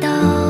都